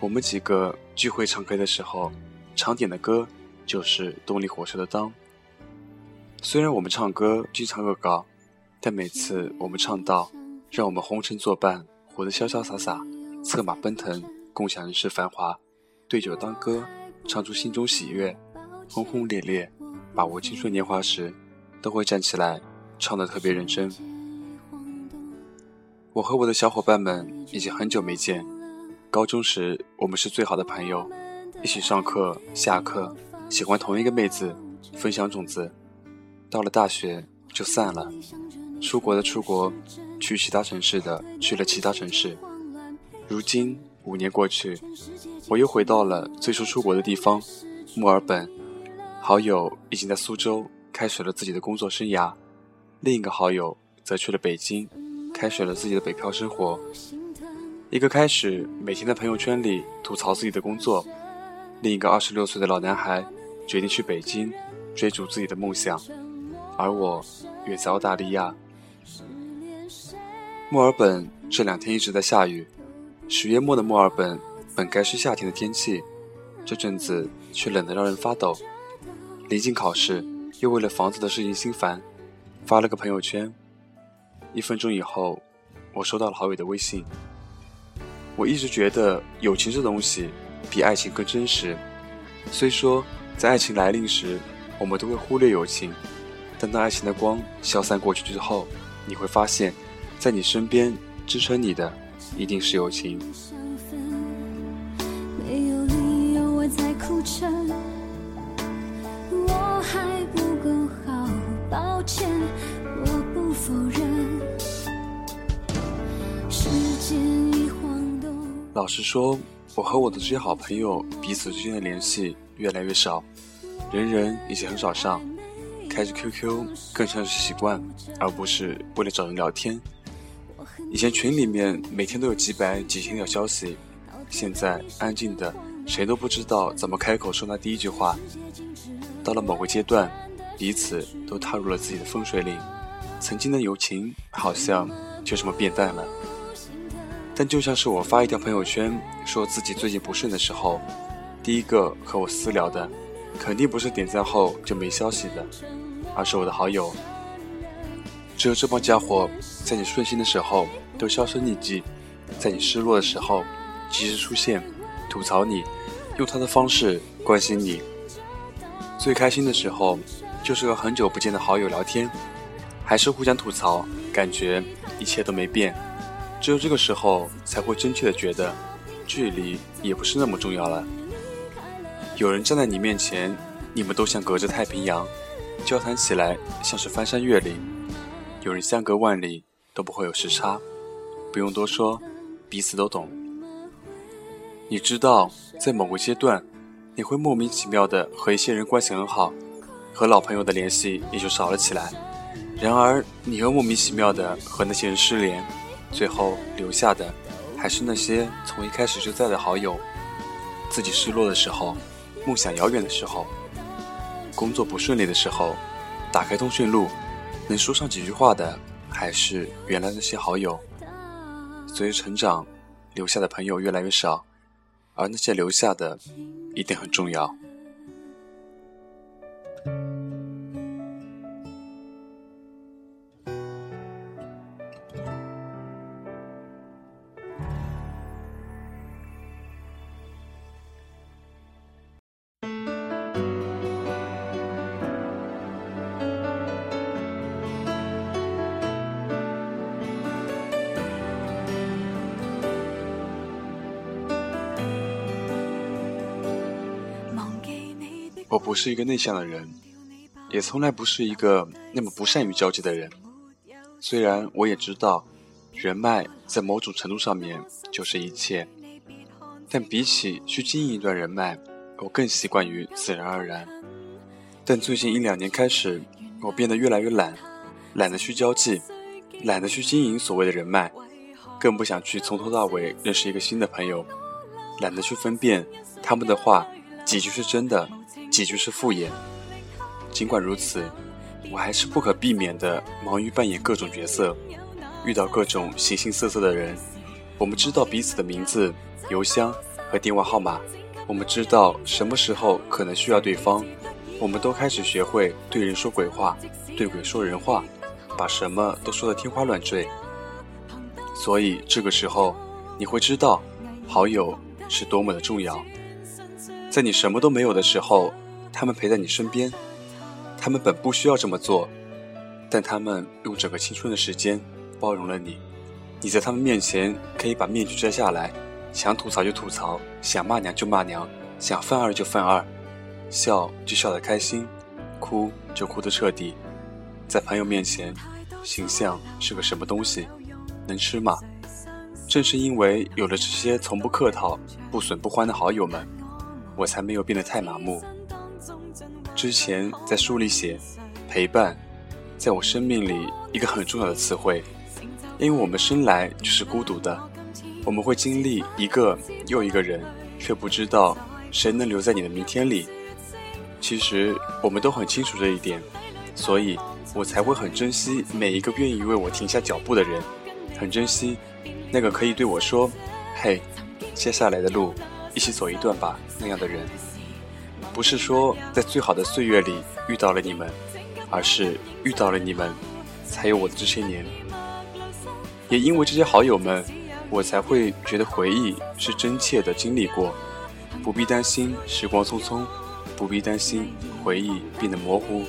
我们几个聚会唱歌的时候，常点的歌就是动力火车的《当》。虽然我们唱歌经常恶搞，但每次我们唱到“让我们红尘作伴，活得潇潇洒洒，策马奔腾，共享人世繁华，对酒当歌，唱出心中喜悦，轰轰烈烈，把握青春年华”时，都会站起来唱得特别认真。我和我的小伙伴们已经很久没见。高中时，我们是最好的朋友，一起上课、下课，喜欢同一个妹子，分享种子。到了大学就散了，出国的出国，去其他城市的去了其他城市。如今五年过去，我又回到了最初出国的地方——墨尔本。好友已经在苏州开始了自己的工作生涯，另一个好友则去了北京，开始了自己的北漂生活。一个开始每天在朋友圈里吐槽自己的工作，另一个二十六岁的老男孩决定去北京追逐自己的梦想，而我远在澳大利亚。墨尔本这两天一直在下雨，十月末的墨尔本本该是夏天的天气，这阵子却冷得让人发抖。临近考试，又为了房子的事情心烦，发了个朋友圈。一分钟以后，我收到了好友的微信。我一直觉得友情这东西比爱情更真实。虽说在爱情来临时，我们都会忽略友情，但当爱情的光消散过去之后，你会发现，在你身边支撑你的一定是友情。老实说，我和我的这些好朋友彼此之间的联系越来越少，人人已经很少上，开着 QQ 更像是习惯，而不是为了找人聊天。以前群里面每天都有几百几千条消息，现在安静的，谁都不知道怎么开口说那第一句话。到了某个阶段，彼此都踏入了自己的风水岭，曾经的友情好像就这么变淡了。但就像是我发一条朋友圈说自己最近不顺的时候，第一个和我私聊的，肯定不是点赞后就没消息的，而是我的好友。只有这帮家伙，在你顺心的时候都销声匿迹，在你失落的时候及时出现，吐槽你，用他的方式关心你。最开心的时候，就是和很久不见的好友聊天，还是互相吐槽，感觉一切都没变。只有这个时候，才会真切的觉得，距离也不是那么重要了。有人站在你面前，你们都像隔着太平洋，交谈起来像是翻山越岭；有人相隔万里，都不会有时差，不用多说，彼此都懂。你知道，在某个阶段，你会莫名其妙的和一些人关系很好，和老朋友的联系也就少了起来；然而，你又莫名其妙的和那些人失联。最后留下的，还是那些从一开始就在的好友。自己失落的时候，梦想遥远的时候，工作不顺利的时候，打开通讯录，能说上几句话的，还是原来那些好友。随着成长，留下的朋友越来越少，而那些留下的，一定很重要。我不是一个内向的人，也从来不是一个那么不善于交际的人。虽然我也知道，人脉在某种程度上面就是一切，但比起去经营一段人脉，我更习惯于自然而然。但最近一两年开始，我变得越来越懒，懒得去交际，懒得去经营所谓的人脉，更不想去从头到尾认识一个新的朋友，懒得去分辨他们的话几句是真的。几句是敷衍。尽管如此，我还是不可避免地忙于扮演各种角色，遇到各种形形色色的人。我们知道彼此的名字、邮箱，和电话号码，我们知道什么时候可能需要对方，我们都开始学会对人说鬼话，对鬼说人话，把什么都说得天花乱坠。所以这个时候，你会知道，好友是多么的重要。在你什么都没有的时候，他们陪在你身边，他们本不需要这么做，但他们用整个青春的时间包容了你。你在他们面前可以把面具摘下来，想吐槽就吐槽，想骂娘就骂娘，想犯二就犯二，笑就笑得开心，哭就哭得彻底。在朋友面前，形象是个什么东西？能吃吗？正是因为有了这些从不客套、不损不欢的好友们，我才没有变得太麻木。之前在书里写，陪伴，在我生命里一个很重要的词汇，因为我们生来就是孤独的，我们会经历一个又一个人，却不知道谁能留在你的明天里。其实我们都很清楚这一点，所以我才会很珍惜每一个愿意为我停下脚步的人。很珍惜那个可以对我说：“嘿，接下来的路一起走一段吧。”那样的人，不是说在最好的岁月里遇到了你们，而是遇到了你们，才有我的这些年。也因为这些好友们，我才会觉得回忆是真切的经历过，不必担心时光匆匆，不必担心回忆变得模糊，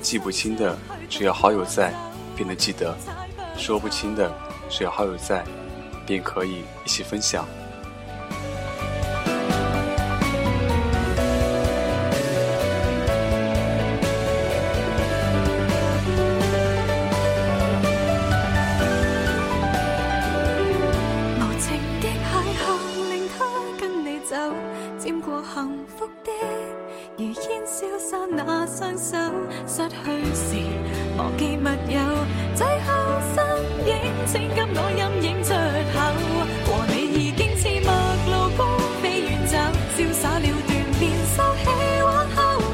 记不清的只要好友在，便能记得；说不清的。只要好友在，便可以一起分享。如烟消散那双手，失去时忘记密友，最后身影。请给我阴影出口，和你已经似陌路孤飞远走，潇洒了。断便收起，往后无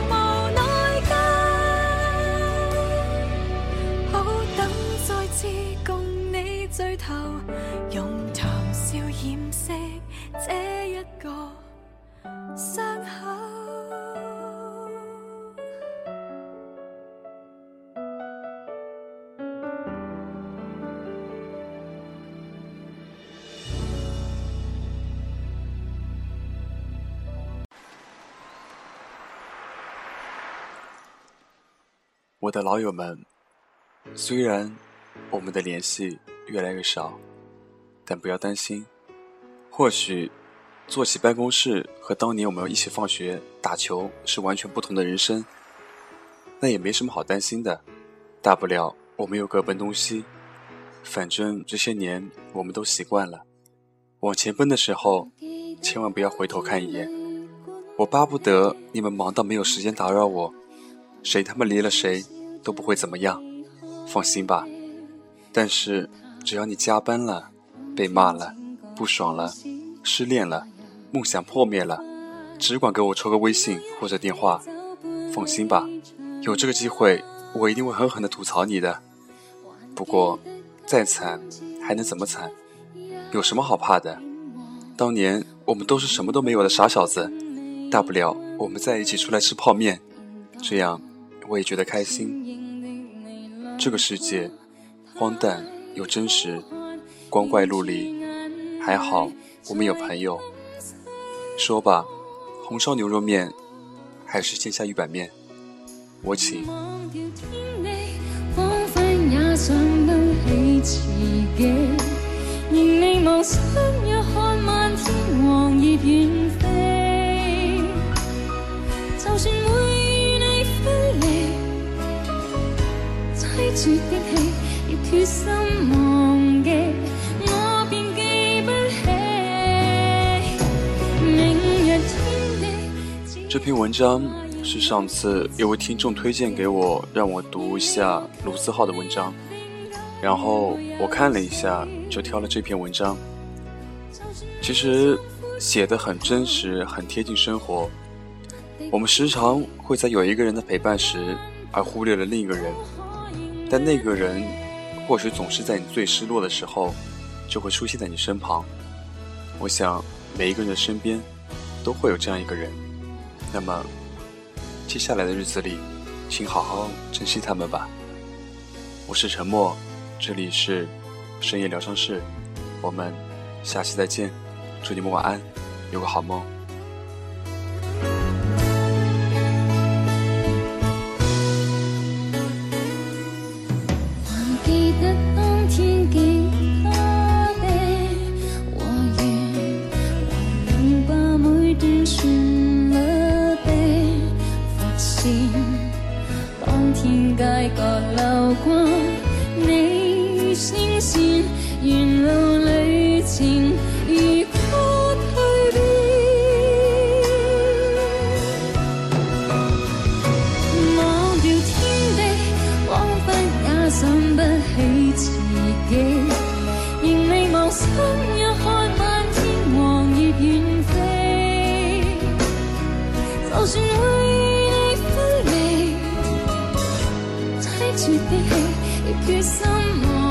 奈疚。好等再次共你聚头，用谈笑掩饰这一个伤口。我的老友们，虽然我们的联系越来越少，但不要担心。或许坐起办公室和当年我们一起放学打球是完全不同的人生，那也没什么好担心的。大不了我们又各奔东西，反正这些年我们都习惯了。往前奔的时候，千万不要回头看一眼。我巴不得你们忙到没有时间打扰我，谁他妈离了谁。都不会怎么样，放心吧。但是只要你加班了、被骂了、不爽了、失恋了、梦想破灭了，只管给我抽个微信或者电话。放心吧，有这个机会，我一定会狠狠地吐槽你的。不过，再惨还能怎么惨？有什么好怕的？当年我们都是什么都没有的傻小子，大不了我们在一起出来吃泡面，这样我也觉得开心。这个世界，荒诞又真实，光怪陆离。还好我们有朋友。说吧，红烧牛肉面还是鲜虾鱼板面？我请。这篇文章是上次有位听众推荐给我，让我读一下卢思浩的文章，然后我看了一下，就挑了这篇文章。其实写的很真实，很贴近生活。我们时常会在有一个人的陪伴时，而忽略了另一个人，但那个人或许总是在你最失落的时候就会出现在你身旁。我想每一个人的身边都会有这样一个人。那么接下来的日子里请好好珍惜他们吧。我是沉默这里是深夜疗伤室我们下期再见。祝你们晚安有个好梦。当天街角流过你声线沿路旅程如歌退变忘掉天地仿佛也想不起自己仍未忘心，一看漫天黄叶远飞就算会 tu t'es épuisamment.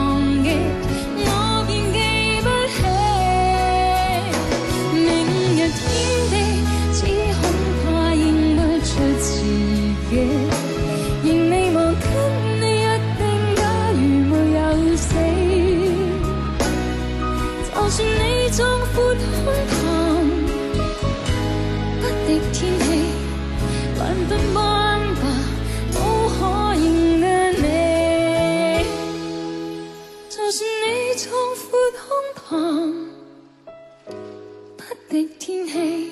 的天气，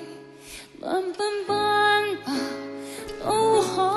慢慢奔跑，怒吼。